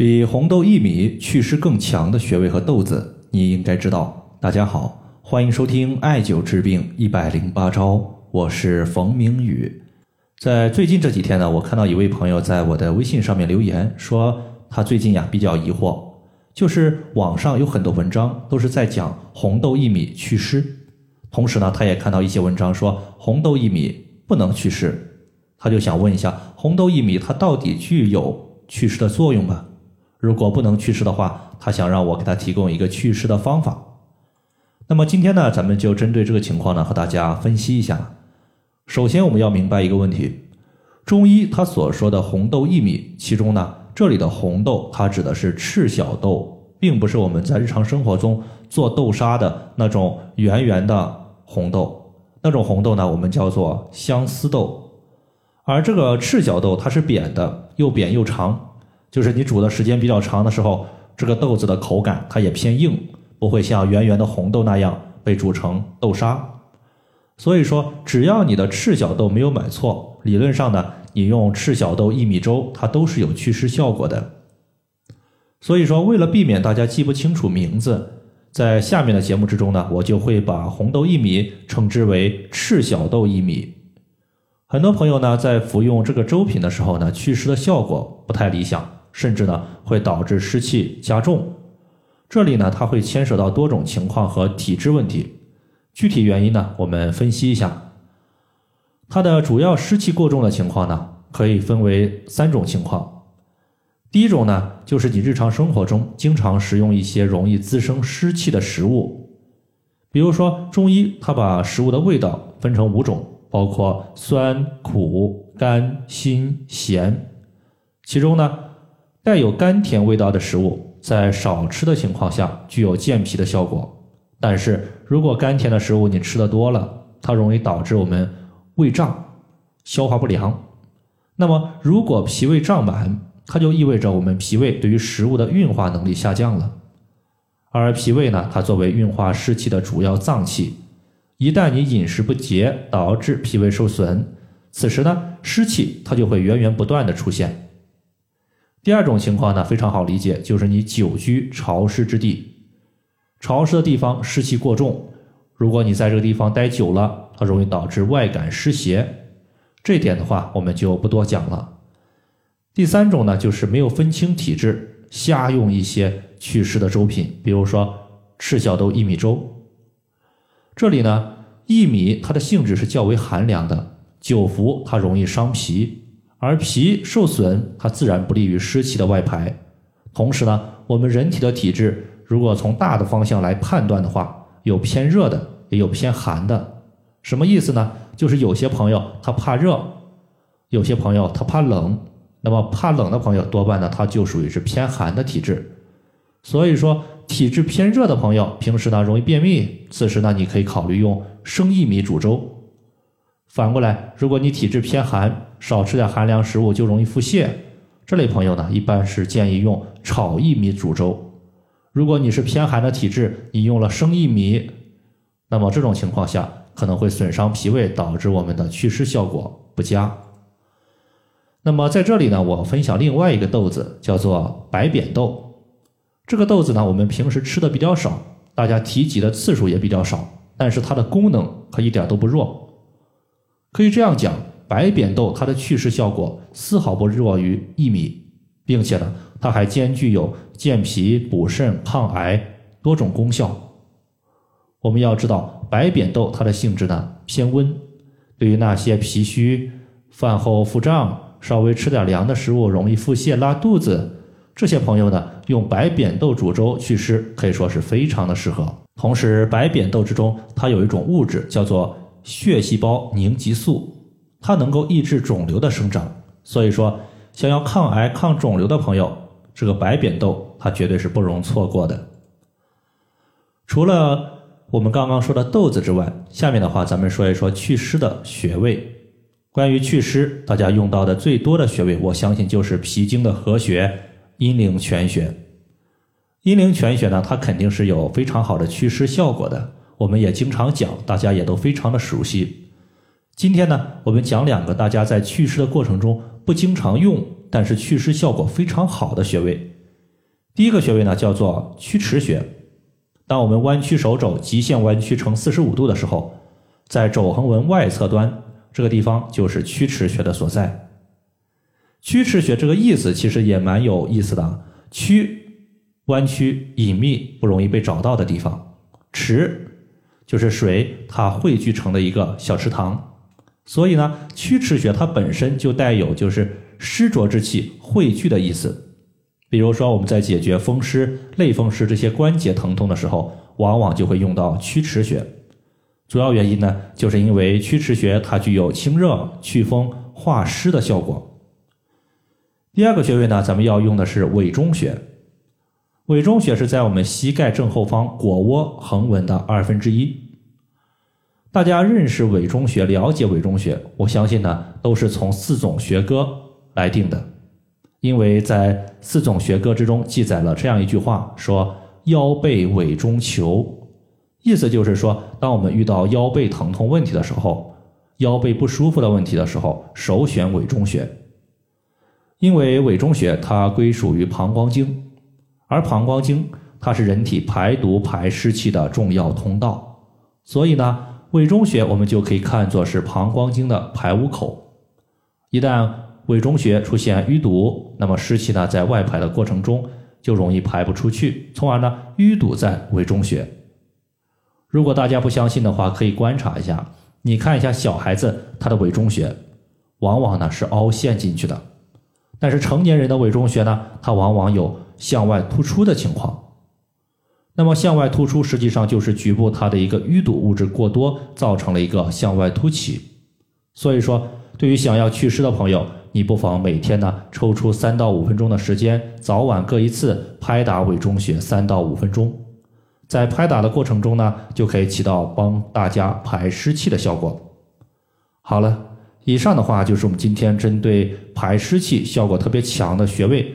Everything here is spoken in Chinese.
比红豆薏米祛湿更强的穴位和豆子，你应该知道。大家好，欢迎收听艾灸治病一百零八招，我是冯明宇。在最近这几天呢，我看到一位朋友在我的微信上面留言，说他最近呀比较疑惑，就是网上有很多文章都是在讲红豆薏米祛湿，同时呢，他也看到一些文章说红豆薏米不能祛湿，他就想问一下，红豆薏米它到底具有祛湿的作用吗？如果不能祛湿的话，他想让我给他提供一个祛湿的方法。那么今天呢，咱们就针对这个情况呢，和大家分析一下。首先，我们要明白一个问题：中医他所说的红豆薏米，其中呢，这里的红豆它指的是赤小豆，并不是我们在日常生活中做豆沙的那种圆圆的红豆。那种红豆呢，我们叫做相思豆，而这个赤小豆它是扁的，又扁又长。就是你煮的时间比较长的时候，这个豆子的口感它也偏硬，不会像圆圆的红豆那样被煮成豆沙。所以说，只要你的赤小豆没有买错，理论上呢，你用赤小豆薏米粥，它都是有祛湿效果的。所以说，为了避免大家记不清楚名字，在下面的节目之中呢，我就会把红豆薏米称之为赤小豆薏米。很多朋友呢，在服用这个粥品的时候呢，祛湿的效果不太理想。甚至呢会导致湿气加重，这里呢它会牵涉到多种情况和体质问题。具体原因呢，我们分析一下。它的主要湿气过重的情况呢，可以分为三种情况。第一种呢，就是你日常生活中经常食用一些容易滋生湿气的食物，比如说中医它把食物的味道分成五种，包括酸、苦、甘、辛、咸，其中呢。带有甘甜味道的食物，在少吃的情况下具有健脾的效果。但是如果甘甜的食物你吃的多了，它容易导致我们胃胀、消化不良。那么如果脾胃胀满，它就意味着我们脾胃对于食物的运化能力下降了。而脾胃呢，它作为运化湿气的主要脏器，一旦你饮食不节，导致脾胃受损，此时呢，湿气它就会源源不断的出现。第二种情况呢，非常好理解，就是你久居潮湿之地，潮湿的地方湿气过重，如果你在这个地方待久了，它容易导致外感湿邪，这点的话我们就不多讲了。第三种呢，就是没有分清体质，瞎用一些祛湿的粥品，比如说赤小豆薏米粥。这里呢，薏米它的性质是较为寒凉的，久服它容易伤脾。而脾受损，它自然不利于湿气的外排。同时呢，我们人体的体质，如果从大的方向来判断的话，有偏热的，也有偏寒的。什么意思呢？就是有些朋友他怕热，有些朋友他怕冷。那么怕冷的朋友，多半呢他就属于是偏寒的体质。所以说，体质偏热的朋友，平时呢容易便秘，此时呢你可以考虑用生薏米煮粥。反过来，如果你体质偏寒，少吃点寒凉食物就容易腹泻，这类朋友呢，一般是建议用炒薏米煮粥。如果你是偏寒的体质，你用了生薏米，那么这种情况下可能会损伤脾胃，导致我们的祛湿效果不佳。那么在这里呢，我分享另外一个豆子，叫做白扁豆。这个豆子呢，我们平时吃的比较少，大家提及的次数也比较少，但是它的功能可一点都不弱。可以这样讲，白扁豆它的祛湿效果丝毫不弱于薏米，并且呢，它还兼具有健脾、补肾、抗癌多种功效。我们要知道，白扁豆它的性质呢偏温，对于那些脾虚、饭后腹胀、稍微吃点凉的食物容易腹泻、拉肚子这些朋友呢，用白扁豆煮粥祛湿可以说是非常的适合。同时，白扁豆之中它有一种物质叫做。血细胞凝集素，它能够抑制肿瘤的生长，所以说想要抗癌抗肿瘤的朋友，这个白扁豆它绝对是不容错过的。除了我们刚刚说的豆子之外，下面的话咱们说一说祛湿的穴位。关于祛湿，大家用到的最多的穴位，我相信就是脾经的合穴阴陵泉穴。阴陵泉穴呢，它肯定是有非常好的祛湿效果的。我们也经常讲，大家也都非常的熟悉。今天呢，我们讲两个大家在祛湿的过程中不经常用，但是祛湿效果非常好的穴位，第一个穴位呢叫做曲池穴。当我们弯曲手肘，极限弯曲成四十五度的时候，在肘横纹外侧端这个地方就是曲池穴的所在。曲池穴这个意思其实也蛮有意思的，曲弯曲隐秘不容易被找到的地方，池就是水它汇聚成的一个小池塘，所以呢，曲池穴它本身就带有就是湿浊之气汇聚的意思。比如说我们在解决风湿、类风湿这些关节疼痛的时候，往往就会用到曲池穴。主要原因呢，就是因为曲池穴它具有清热、祛风、化湿的效果。第二个穴位呢，咱们要用的是委中穴。委中穴是在我们膝盖正后方腘窝横纹的二分之一。大家认识委中穴、了解委中穴，我相信呢，都是从四种学歌来定的。因为在四种学歌之中记载了这样一句话，说腰背委中求，意思就是说，当我们遇到腰背疼痛问题的时候，腰背不舒服的问题的时候，首选委中穴。因为委中穴它归属于膀胱经，而膀胱经它是人体排毒排湿气的重要通道，所以呢，委中穴我们就可以看作是膀胱经的排污口。一旦委中穴出现淤堵，那么湿气呢在外排的过程中就容易排不出去，从而呢淤堵在委中穴。如果大家不相信的话，可以观察一下，你看一下小孩子他的委中穴，往往呢是凹陷进去的。但是成年人的委中穴呢，它往往有向外突出的情况。那么向外突出实际上就是局部它的一个淤堵物质过多，造成了一个向外凸起。所以说，对于想要祛湿的朋友，你不妨每天呢抽出三到五分钟的时间，早晚各一次拍打委中穴三到五分钟。在拍打的过程中呢，就可以起到帮大家排湿气的效果。好了。以上的话就是我们今天针对排湿气效果特别强的穴位